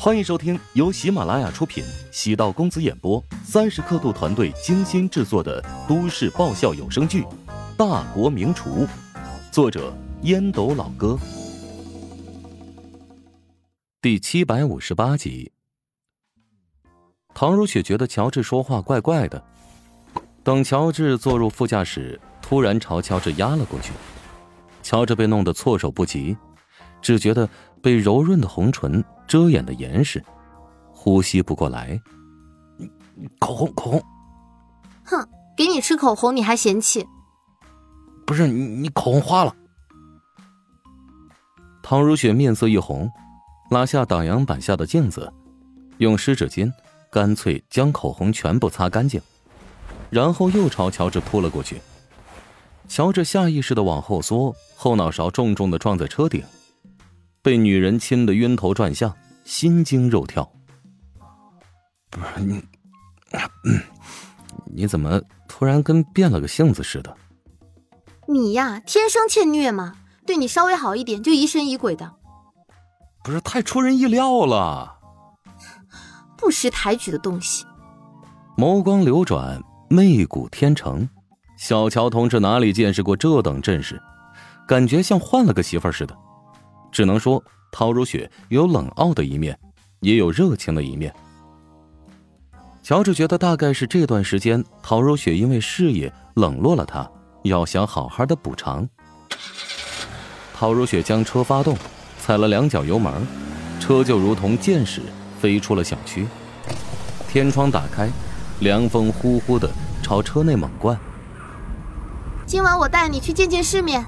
欢迎收听由喜马拉雅出品、喜道公子演播、三十刻度团队精心制作的都市爆笑有声剧《大国名厨》，作者烟斗老哥，第七百五十八集。唐如雪觉得乔治说话怪怪的，等乔治坐入副驾驶，突然朝乔治压了过去，乔治被弄得措手不及，只觉得被柔润的红唇。遮掩的严实，呼吸不过来。口红，口红。哼，给你吃口红你还嫌弃？不是你，你口红花了。唐如雪面色一红，拉下挡阳板下的镜子，用湿纸巾干脆将口红全部擦干净，然后又朝乔治扑了过去。乔治下意识的往后缩，后脑勺重重的撞在车顶。被女人亲的晕头转向，心惊肉跳。不是你，你怎么突然跟变了个性子似的？你呀，天生欠虐嘛，对你稍微好一点就疑神疑鬼的。不是太出人意料了。不识抬举的东西。眸光流转，媚骨天成。小乔同志哪里见识过这等阵势，感觉像换了个媳妇似的。只能说，陶如雪有冷傲的一面，也有热情的一面。乔治觉得，大概是这段时间，陶如雪因为事业冷落了他，要想好好的补偿。陶如雪将车发动，踩了两脚油门，车就如同箭矢飞出了小区。天窗打开，凉风呼呼的朝车内猛灌。今晚我带你去见见世面。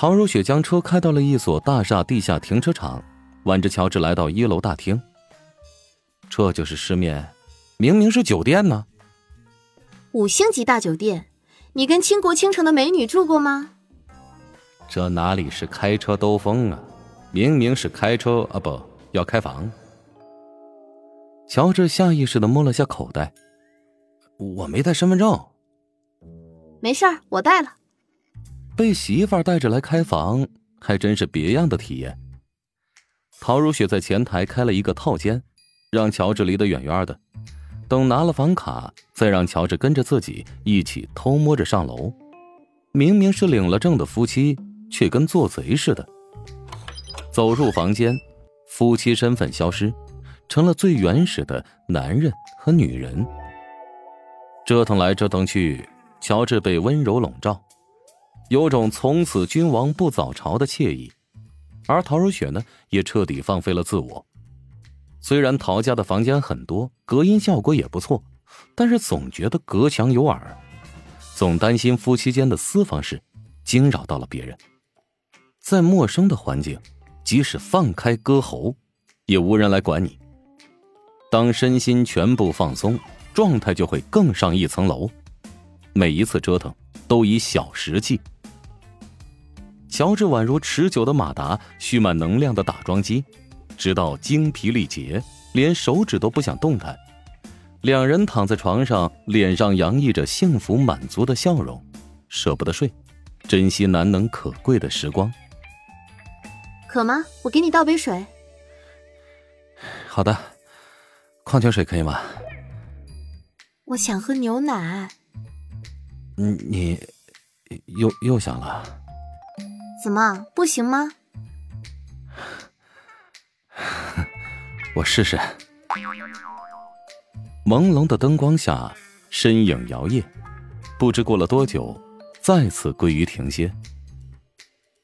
陶如雪将车开到了一所大厦地下停车场，挽着乔治来到一楼大厅。这就是失面，明明是酒店呢。五星级大酒店，你跟倾国倾城的美女住过吗？这哪里是开车兜风啊，明明是开车啊，不要开房。乔治下意识的摸了下口袋，我没带身份证。没事儿，我带了。被媳妇带着来开房，还真是别样的体验。陶如雪在前台开了一个套间，让乔治离得远远的。等拿了房卡，再让乔治跟着自己一起偷摸着上楼。明明是领了证的夫妻，却跟做贼似的。走入房间，夫妻身份消失，成了最原始的男人和女人。折腾来折腾去，乔治被温柔笼罩。有种从此君王不早朝的惬意，而陶如雪呢，也彻底放飞了自我。虽然陶家的房间很多，隔音效果也不错，但是总觉得隔墙有耳，总担心夫妻间的私房事惊扰到了别人。在陌生的环境，即使放开歌喉，也无人来管你。当身心全部放松，状态就会更上一层楼。每一次折腾，都以小时计。乔治宛如持久的马达，蓄满能量的打桩机，直到精疲力竭，连手指都不想动弹。两人躺在床上，脸上洋溢着幸福满足的笑容，舍不得睡，珍惜难能可贵的时光。渴吗？我给你倒杯水。好的，矿泉水可以吗？我想喝牛奶。嗯，你又又想了。怎么不行吗？我试试。朦胧的灯光下，身影摇曳，不知过了多久，再次归于停歇。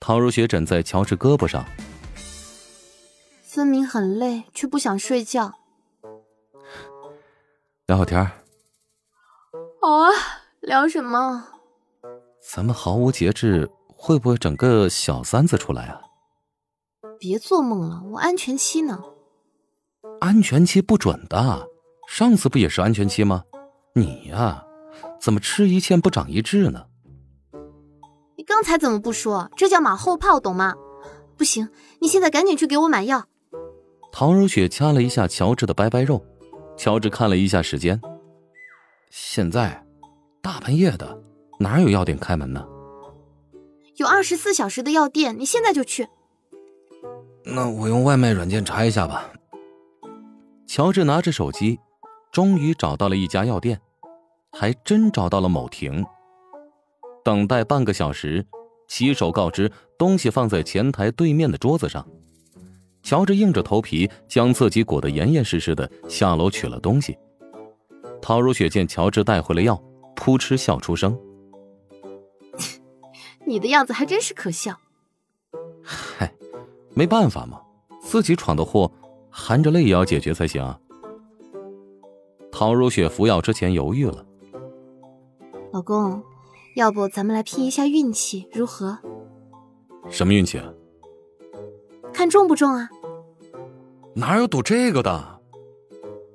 陶如雪枕在乔治胳膊上，分明很累，却不想睡觉。聊会天好啊，聊什么？咱们毫无节制。会不会整个小三子出来啊？别做梦了，我安全期呢。安全期不准的，上次不也是安全期吗？你呀，怎么吃一堑不长一智呢？你刚才怎么不说？这叫马后炮，懂吗？不行，你现在赶紧去给我买药。陶如雪掐了一下乔治的掰掰肉，乔治看了一下时间，现在大半夜的，哪有药店开门呢？有二十四小时的药店，你现在就去。那我用外卖软件查一下吧。乔治拿着手机，终于找到了一家药店，还真找到了某婷。等待半个小时，骑手告知东西放在前台对面的桌子上。乔治硬着头皮将自己裹得严严实实的下楼取了东西。陶如雪见乔治带回了药，扑哧笑出声：“你的样子还真是可笑。”嗨，没办法嘛，自己闯的祸，含着泪也要解决才行啊。陶如雪服药之前犹豫了：“老公，要不咱们来拼一下运气，如何？”“什么运气啊？”“看中不中啊？”“哪有赌这个的？”“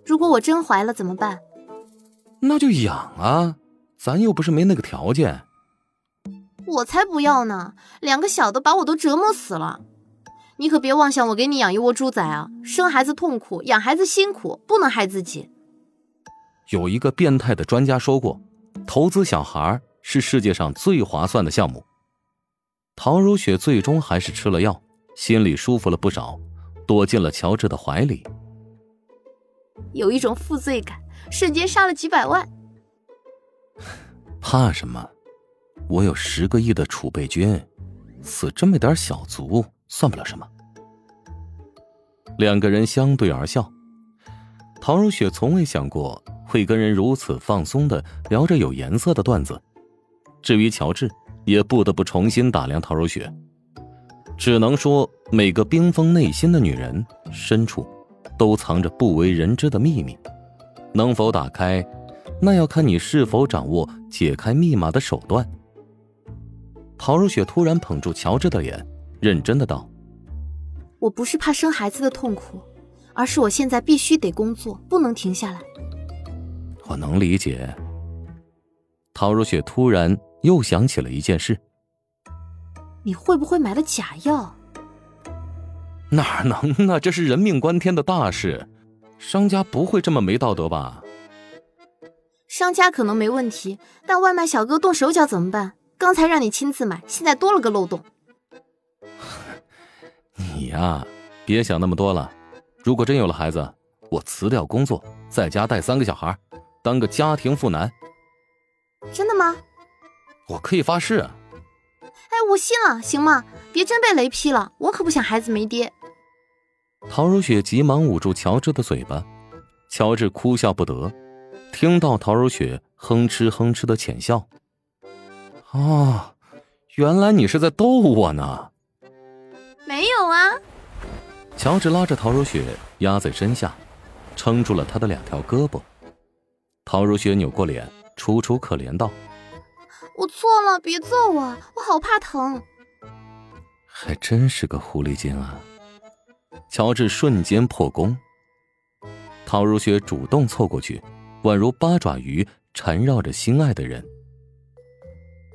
如果我真怀了怎么办？”“那就养啊，咱又不是没那个条件。”我才不要呢！两个小的把我都折磨死了。你可别妄想我给你养一窝猪仔啊！生孩子痛苦，养孩子辛苦，不能害自己。有一个变态的专家说过，投资小孩是世界上最划算的项目。陶如雪最终还是吃了药，心里舒服了不少，躲进了乔治的怀里。有一种负罪感，瞬间杀了几百万。怕什么？我有十个亿的储备军，死这么点小卒算不了什么。两个人相对而笑，陶如雪从未想过会跟人如此放松的聊着有颜色的段子。至于乔治，也不得不重新打量陶如雪，只能说每个冰封内心的女人深处，都藏着不为人知的秘密，能否打开，那要看你是否掌握解开密码的手段。陶如雪突然捧住乔治的脸，认真的道：“我不是怕生孩子的痛苦，而是我现在必须得工作，不能停下来。”我能理解。陶如雪突然又想起了一件事：“你会不会买了假药？”哪能呢？这是人命关天的大事，商家不会这么没道德吧？商家可能没问题，但外卖小哥动手脚怎么办？刚才让你亲自买，现在多了个漏洞。你呀，别想那么多了。如果真有了孩子，我辞掉工作，在家带三个小孩，当个家庭妇男。真的吗？我可以发誓。哎，我信了，行吗？别真被雷劈了，我可不想孩子没爹。陶如雪急忙捂住乔治的嘴巴，乔治哭笑不得，听到陶如雪哼哧哼哧的浅笑。哦，原来你是在逗我呢。没有啊。乔治拉着陶如雪压在身下，撑住了她的两条胳膊。陶如雪扭过脸，楚楚可怜道：“我错了，别揍我，我好怕疼。”还真是个狐狸精啊！乔治瞬间破功。陶如雪主动凑过去，宛如八爪鱼缠绕着心爱的人。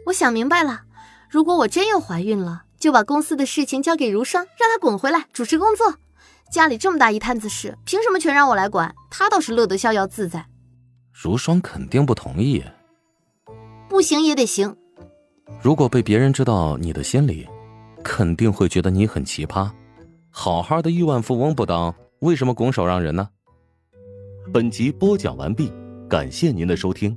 我想明白了，如果我真又怀孕了，就把公司的事情交给如霜，让她滚回来主持工作。家里这么大一摊子事，凭什么全让我来管？她倒是乐得逍遥自在。如霜肯定不同意。不行也得行。如果被别人知道你的心理，肯定会觉得你很奇葩。好好的亿万富翁不当，为什么拱手让人呢？本集播讲完毕，感谢您的收听。